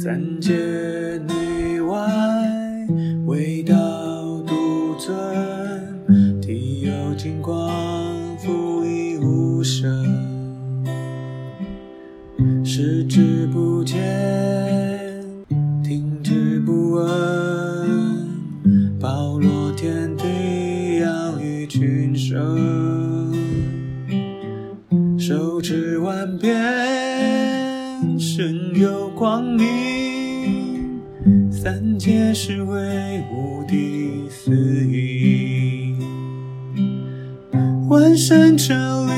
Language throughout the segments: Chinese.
三界内外，唯道独尊，体有金光，复亦无声，视之不见。听之不闻，包罗天地，养育群生，手持万变，身有光明，三界是为无敌四应，万山这里，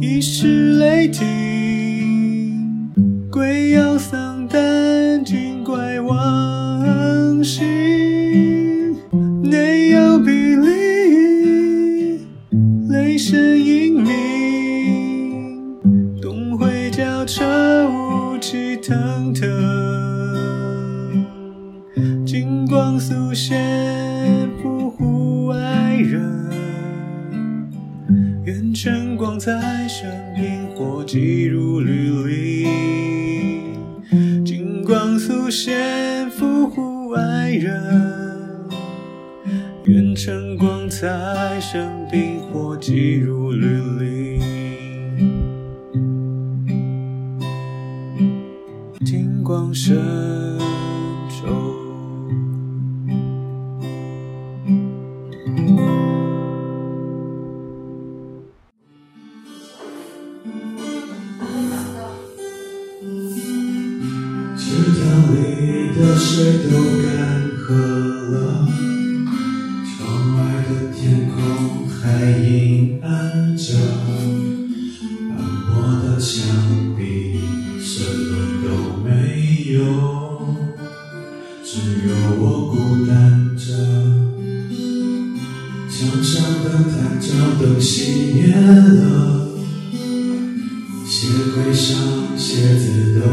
一时雷霆，鬼妖丧小灯熄灭了，鞋柜上鞋子都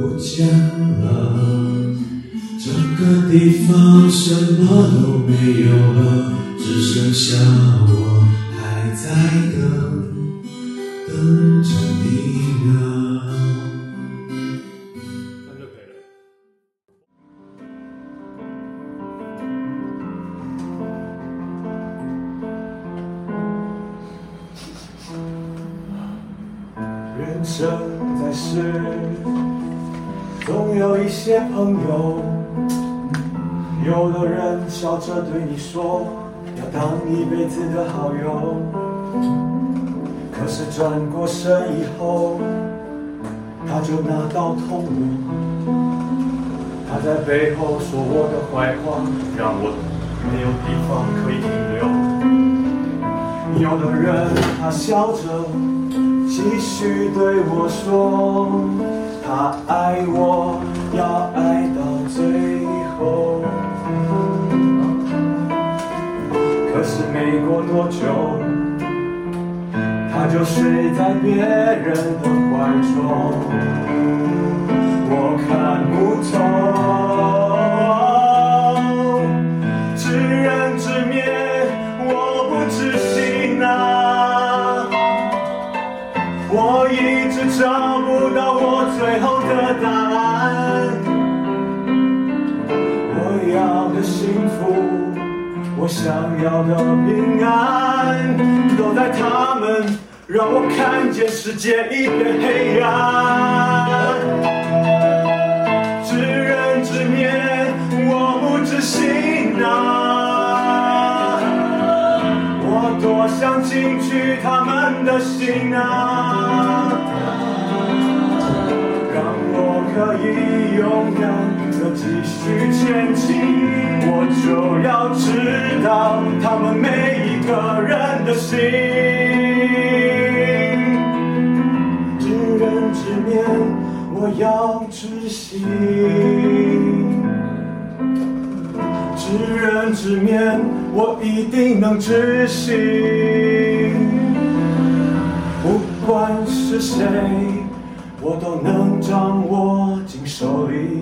不见了。整个地方什么都没有了，只剩下我还在对你说，要当一辈子的好友，可是转过身以后，他就拿刀捅我。他在背后说我的坏话，让我没有地方可以停留。有的人他笑着继续对我说，他爱我，要爱到最后。可是没过多久，他就睡在别人的怀中，我看不透，要的平安，都在他们让我看见世界一片黑暗。知人知面，我不知心啊！我多想进去他们的心啊！让我可以勇敢。继续前进，我就要知道他们每一个人的心。知人知面，我要知心。知人知面，我一定能知心。不管是谁，我都能掌握进手里。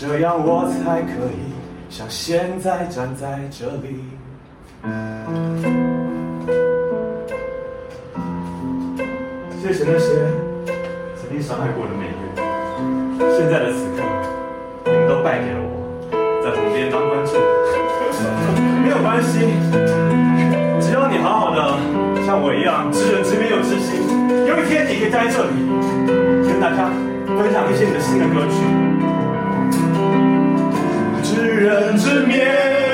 这样我才可以像现在站在这里。谢谢那些曾经伤害过的每个人，现在的此刻，你们都败给了我，在旁边当观众。没有关系，只要你好好的，像我一样知人知面又知心，有一天你可以站在这里，跟大家分享一些你的新的歌曲。知人知面，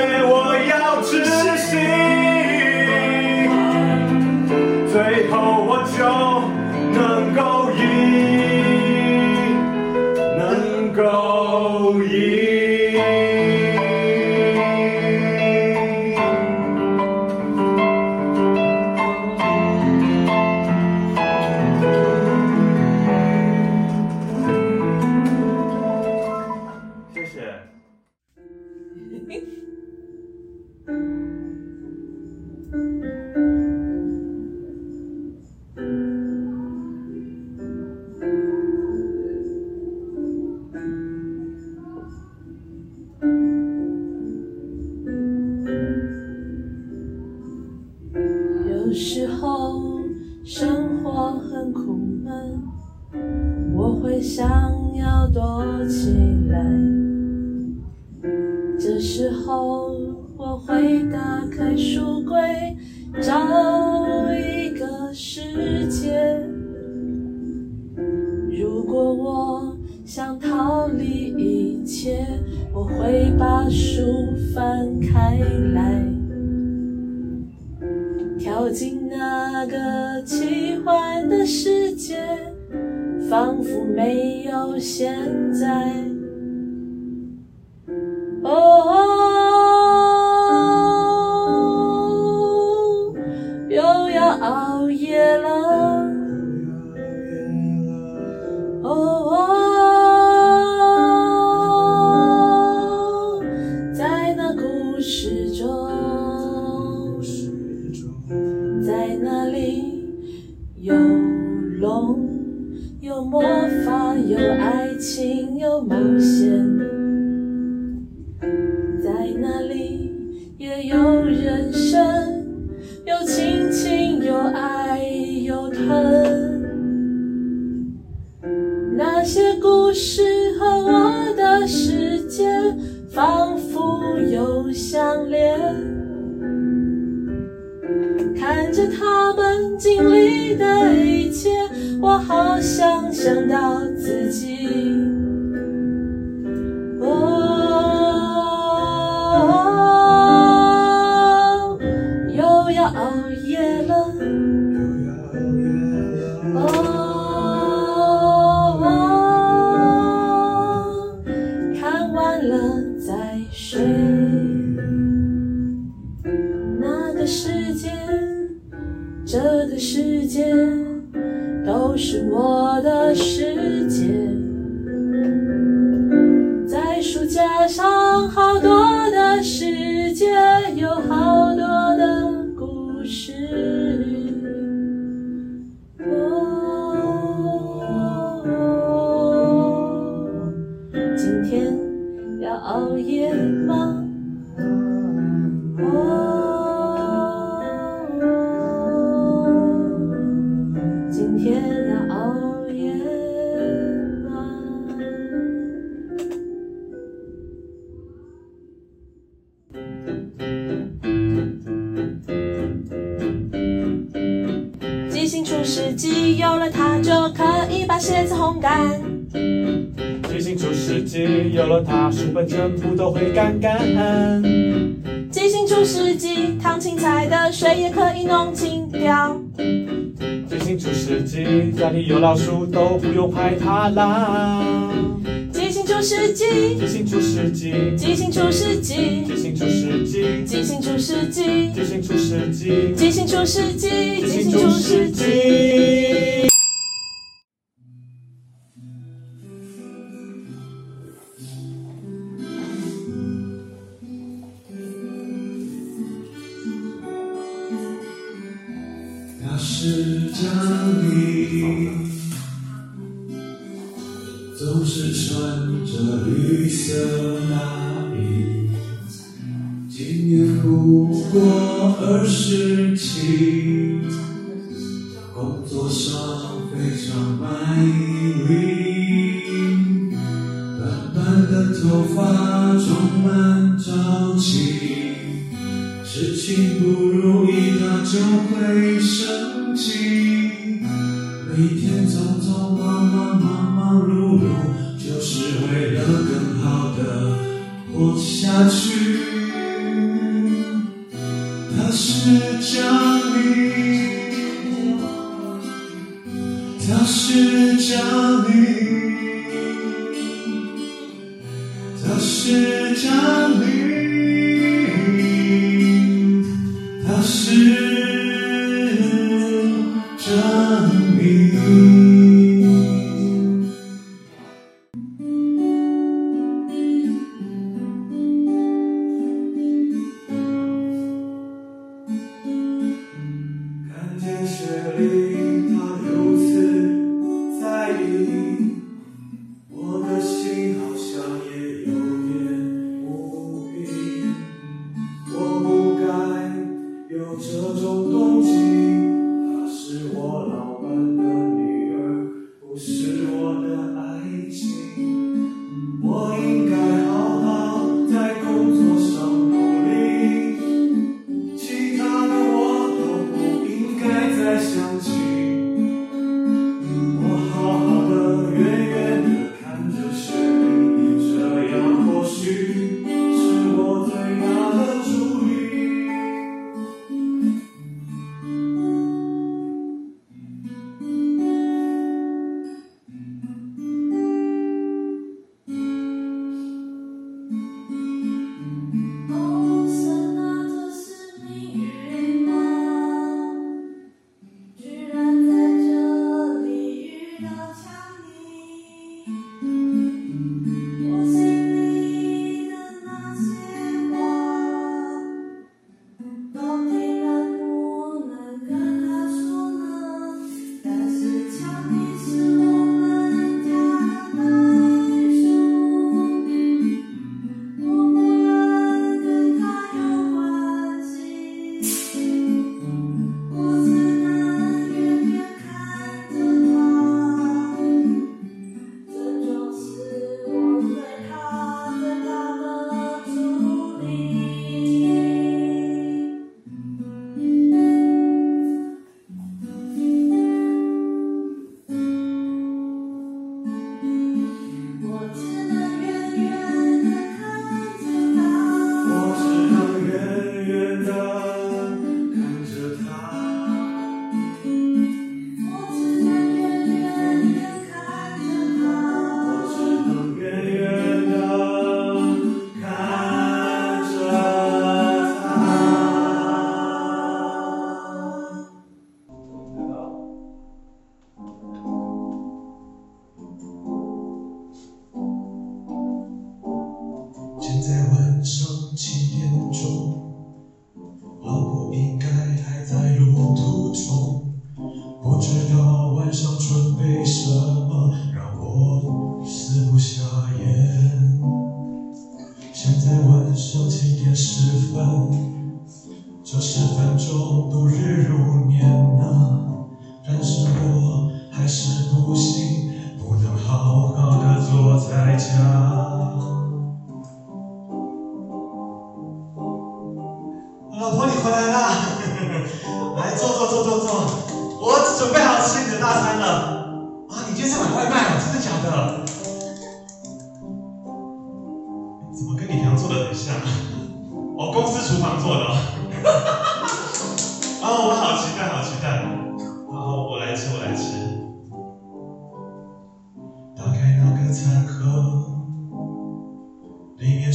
我会把书翻开来跳进那个奇幻的世界仿佛没有现在。有龙。有魔法，有爱情，有冒险，在那里也有人生，有亲情，有爱，有疼。那些故事和我的世界，仿佛有相连。看着他们经历的一切，我好想到自己。熬夜吗？有了它书本全部都会干干。鸡心除湿机烫青菜的水也可以弄清掉鸡心除湿机家里有老鼠都不用害怕啦。鸡心除湿机鸡心除湿机鸡心除湿机鸡心除湿机鸡心除湿机鸡心除湿机鸡心除湿机鸡心除湿机一不如意他就会生气。每天匆匆忙你。现在晚上七点十分这十分钟度日如年呐。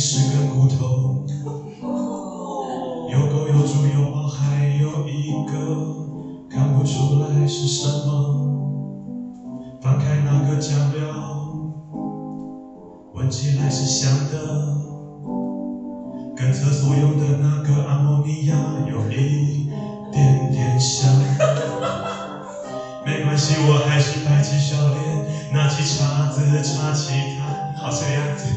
是根骨头，有狗有猪有猫，还有一个。看不出来是什么。翻开那个酱料，闻起来是香的，跟厕所用的那个阿摩尼亚。有一点点像。没关系，我还是摆起笑脸，拿起叉子叉起它，好这样子，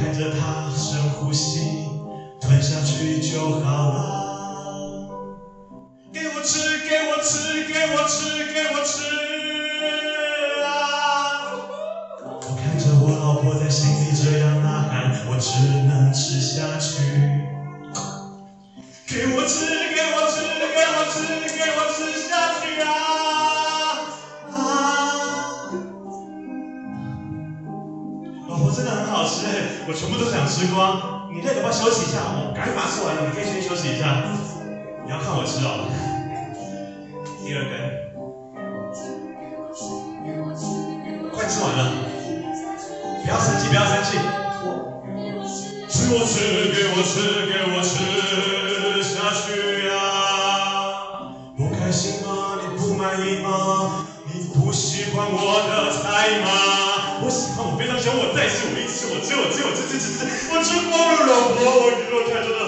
看着它深呼吸，吞下去就好我全部都想吃光。你累了，要不要休息一下？我赶紧把它吃完了，你可以先休息一下。你要看我吃哦。第二根，快吃完了，不要生气，不要生气。吃我吃，给我吃，给我吃下去呀！不开心吗？你不满意吗？你不喜欢我的菜吗？我喜欢我非常喜欢我再喜欢我一起我只有只有这这这这我吃光了老婆我只有看胜了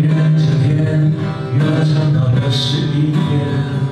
虽然今天又要唱到了十一点。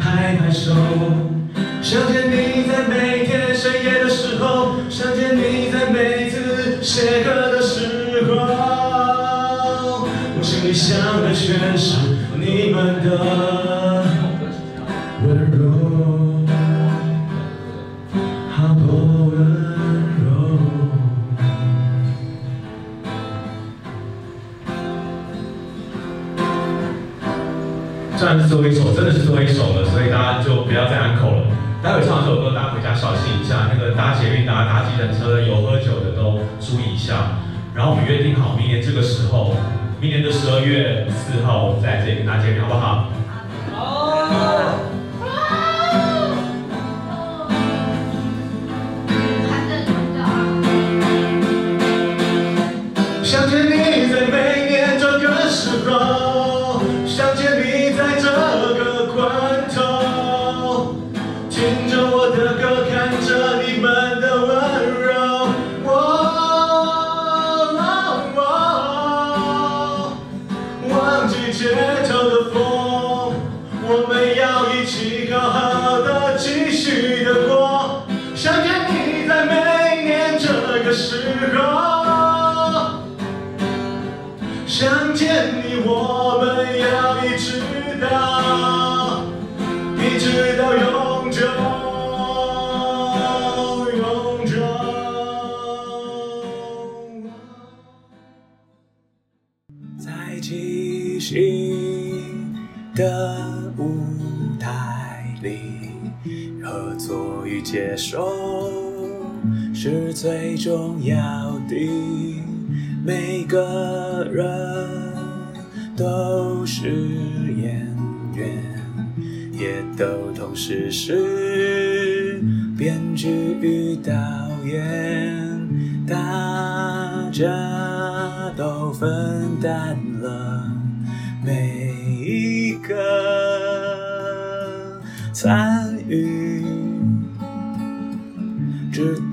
拍拍手。想见你在每天深夜的时候，想见你在每次写歌算是最后一首，真的是最后一首了，所以大家就不要再安口了。待会唱完这首歌，大家回家小心一下。那个搭捷运、搭搭计程车，有喝酒的都注意一下。然后我们约定好，明年这个时候，明年的十二月四号，我们在这里跟大家见面，好不好？好。与接受是最重要的。每个人都是演员，也都同时是编剧与导演，大家都分担